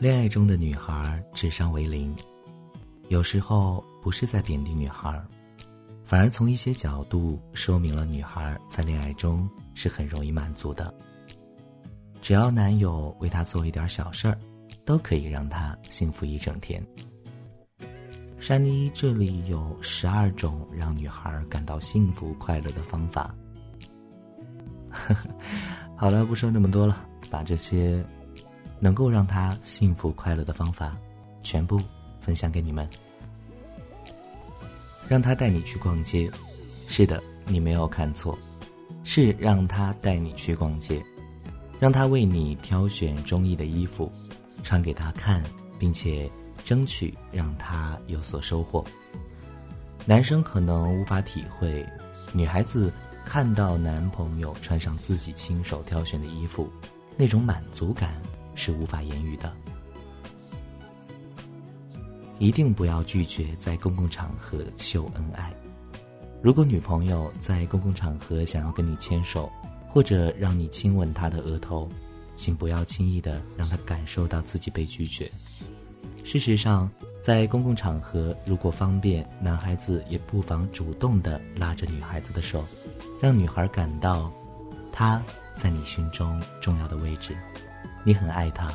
恋爱中的女孩智商为零，有时候不是在贬低女孩，反而从一些角度说明了女孩在恋爱中是很容易满足的。只要男友为她做一点小事儿，都可以让她幸福一整天。珊妮这里有十二种让女孩感到幸福快乐的方法。好了，不说那么多了，把这些。能够让他幸福快乐的方法，全部分享给你们。让他带你去逛街，是的，你没有看错，是让他带你去逛街，让他为你挑选中意的衣服，穿给他看，并且争取让他有所收获。男生可能无法体会，女孩子看到男朋友穿上自己亲手挑选的衣服，那种满足感。是无法言语的。一定不要拒绝在公共场合秀恩爱。如果女朋友在公共场合想要跟你牵手，或者让你亲吻她的额头，请不要轻易的让她感受到自己被拒绝。事实上，在公共场合如果方便，男孩子也不妨主动的拉着女孩子的手，让女孩感到，她在你心中重要的位置。你很爱他，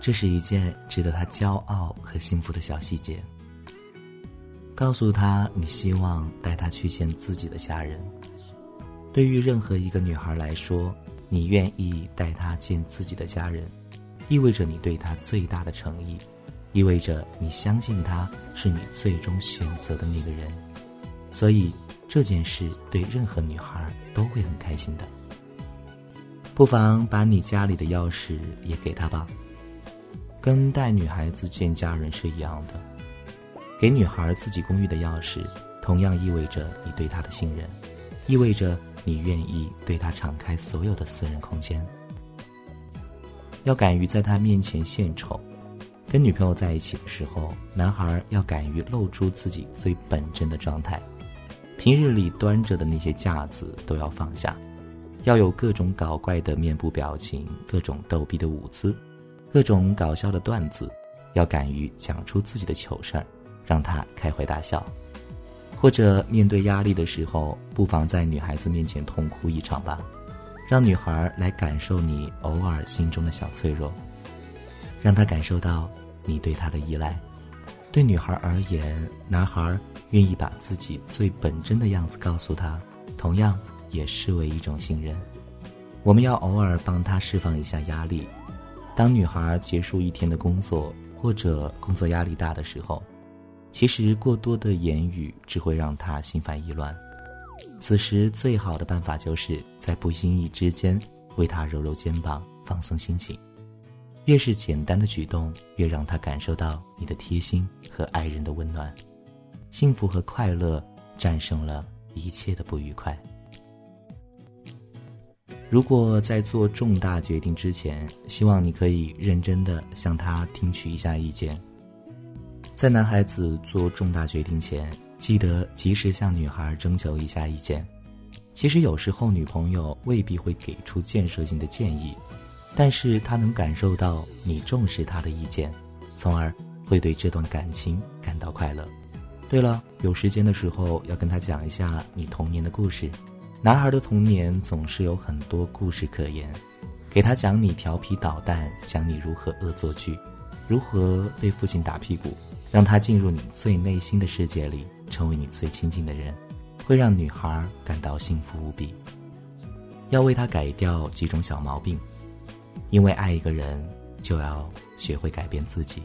这是一件值得他骄傲和幸福的小细节。告诉他你希望带他去见自己的家人。对于任何一个女孩来说，你愿意带她见自己的家人，意味着你对她最大的诚意，意味着你相信她是你最终选择的那个人。所以这件事对任何女孩都会很开心的。不妨把你家里的钥匙也给他吧，跟带女孩子见家人是一样的。给女孩自己公寓的钥匙，同样意味着你对她的信任，意味着你愿意对她敞开所有的私人空间。要敢于在她面前献丑，跟女朋友在一起的时候，男孩要敢于露出自己最本真的状态，平日里端着的那些架子都要放下。要有各种搞怪的面部表情，各种逗逼的舞姿，各种搞笑的段子，要敢于讲出自己的糗事儿，让他开怀大笑。或者面对压力的时候，不妨在女孩子面前痛哭一场吧，让女孩来感受你偶尔心中的小脆弱，让她感受到你对她的依赖。对女孩而言，男孩愿意把自己最本真的样子告诉她，同样。也视为一种信任，我们要偶尔帮她释放一下压力。当女孩结束一天的工作或者工作压力大的时候，其实过多的言语只会让她心烦意乱。此时最好的办法就是在不经意之间为她揉揉肩膀，放松心情。越是简单的举动，越让她感受到你的贴心和爱人的温暖。幸福和快乐战胜了一切的不愉快。如果在做重大决定之前，希望你可以认真的向他听取一下意见。在男孩子做重大决定前，记得及时向女孩征求一下意见。其实有时候女朋友未必会给出建设性的建议，但是她能感受到你重视她的意见，从而会对这段感情感到快乐。对了，有时间的时候要跟他讲一下你童年的故事。男孩的童年总是有很多故事可言，给他讲你调皮捣蛋，讲你如何恶作剧，如何被父亲打屁股，让他进入你最内心的世界里，成为你最亲近的人，会让女孩感到幸福无比。要为他改掉几种小毛病，因为爱一个人就要学会改变自己。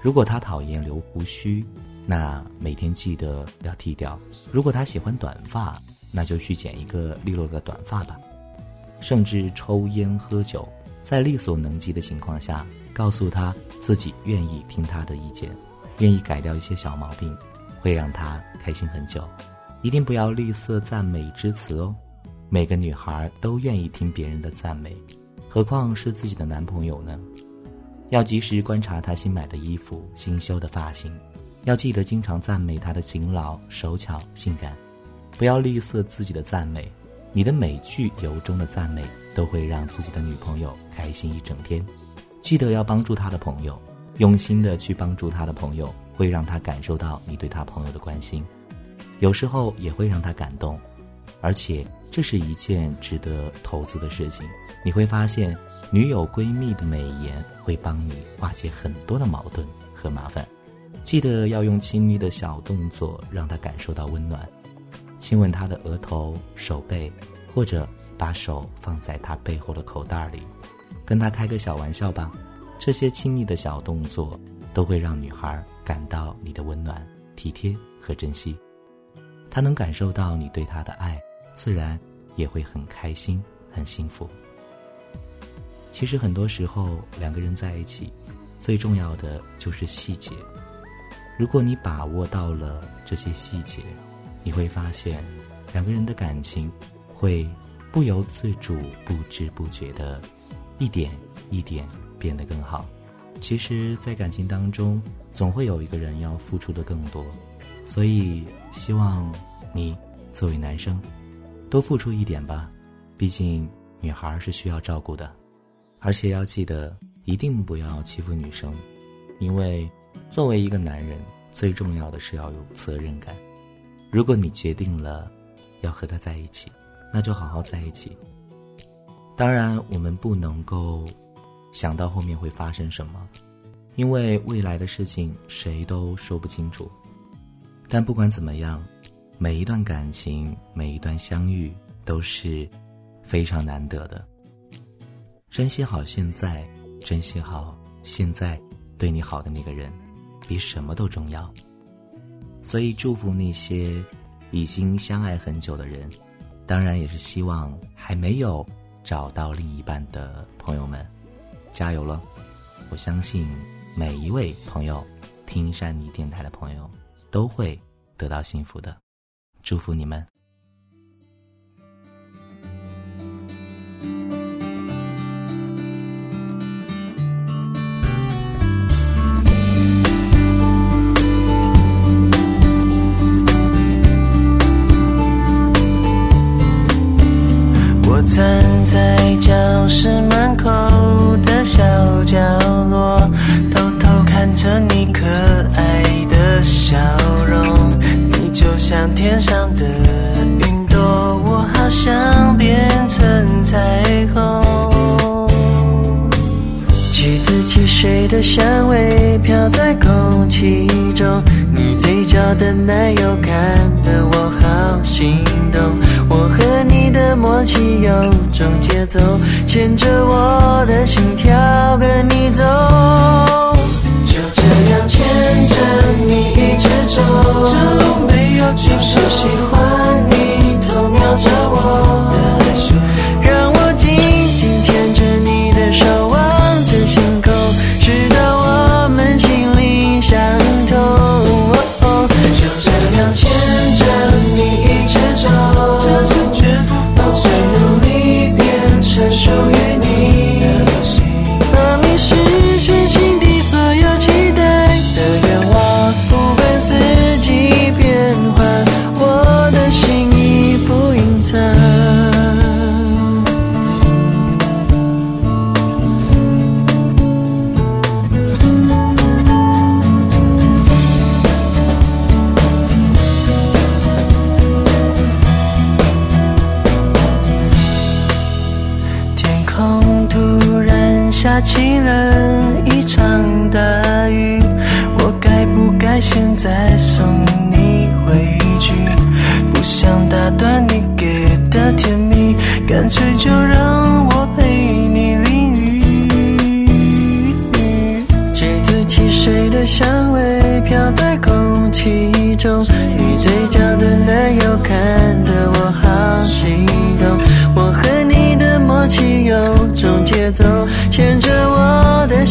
如果他讨厌留胡须，那每天记得要剃掉；如果他喜欢短发，那就去剪一个利落的短发吧，甚至抽烟喝酒，在力所能及的情况下，告诉他自己愿意听他的意见，愿意改掉一些小毛病，会让他开心很久。一定不要吝啬赞美之词哦，每个女孩都愿意听别人的赞美，何况是自己的男朋友呢？要及时观察他新买的衣服、新修的发型，要记得经常赞美他的勤劳、手巧、性感。不要吝啬自己的赞美，你的每句由衷的赞美都会让自己的女朋友开心一整天。记得要帮助他的朋友，用心的去帮助他的朋友，会让他感受到你对他朋友的关心，有时候也会让他感动，而且这是一件值得投资的事情。你会发现，女友闺蜜的美颜会帮你化解很多的矛盾和麻烦。记得要用亲密的小动作让他感受到温暖，亲吻他的额头、手背，或者把手放在他背后的口袋里，跟他开个小玩笑吧。这些亲昵的小动作都会让女孩感到你的温暖、体贴和珍惜。她能感受到你对她的爱，自然也会很开心、很幸福。其实很多时候，两个人在一起，最重要的就是细节。如果你把握到了这些细节，你会发现，两个人的感情会不由自主、不知不觉的，一点一点变得更好。其实，在感情当中，总会有一个人要付出的更多，所以希望你作为男生，多付出一点吧。毕竟，女孩是需要照顾的，而且要记得，一定不要欺负女生，因为。作为一个男人，最重要的是要有责任感。如果你决定了要和他在一起，那就好好在一起。当然，我们不能够想到后面会发生什么，因为未来的事情谁都说不清楚。但不管怎么样，每一段感情，每一段相遇都是非常难得的。珍惜好现在，珍惜好现在对你好的那个人。比什么都重要，所以祝福那些已经相爱很久的人，当然也是希望还没有找到另一半的朋友们，加油了！我相信每一位朋友听善妮电台的朋友都会得到幸福的，祝福你们。站在教室门口的小角落，偷偷看着你可爱的笑容。你就像天上的云朵，我好想变成彩虹。橘子汽水的香味飘在空气中，你嘴角的奶油看得我好心动。我和你的默契有种节奏，牵着我的心跳跟你走。就这样牵着你一直走。没有就是喜欢你偷瞄着我。下起了一场大雨，我该不该现在送你回去？不想打断你给的甜蜜，干脆就让我陪你淋雨。橘子汽水的香味飘在空气中，你嘴角的奶油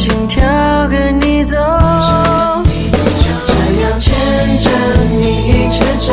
心跳跟你走，就这样牵着你一直走，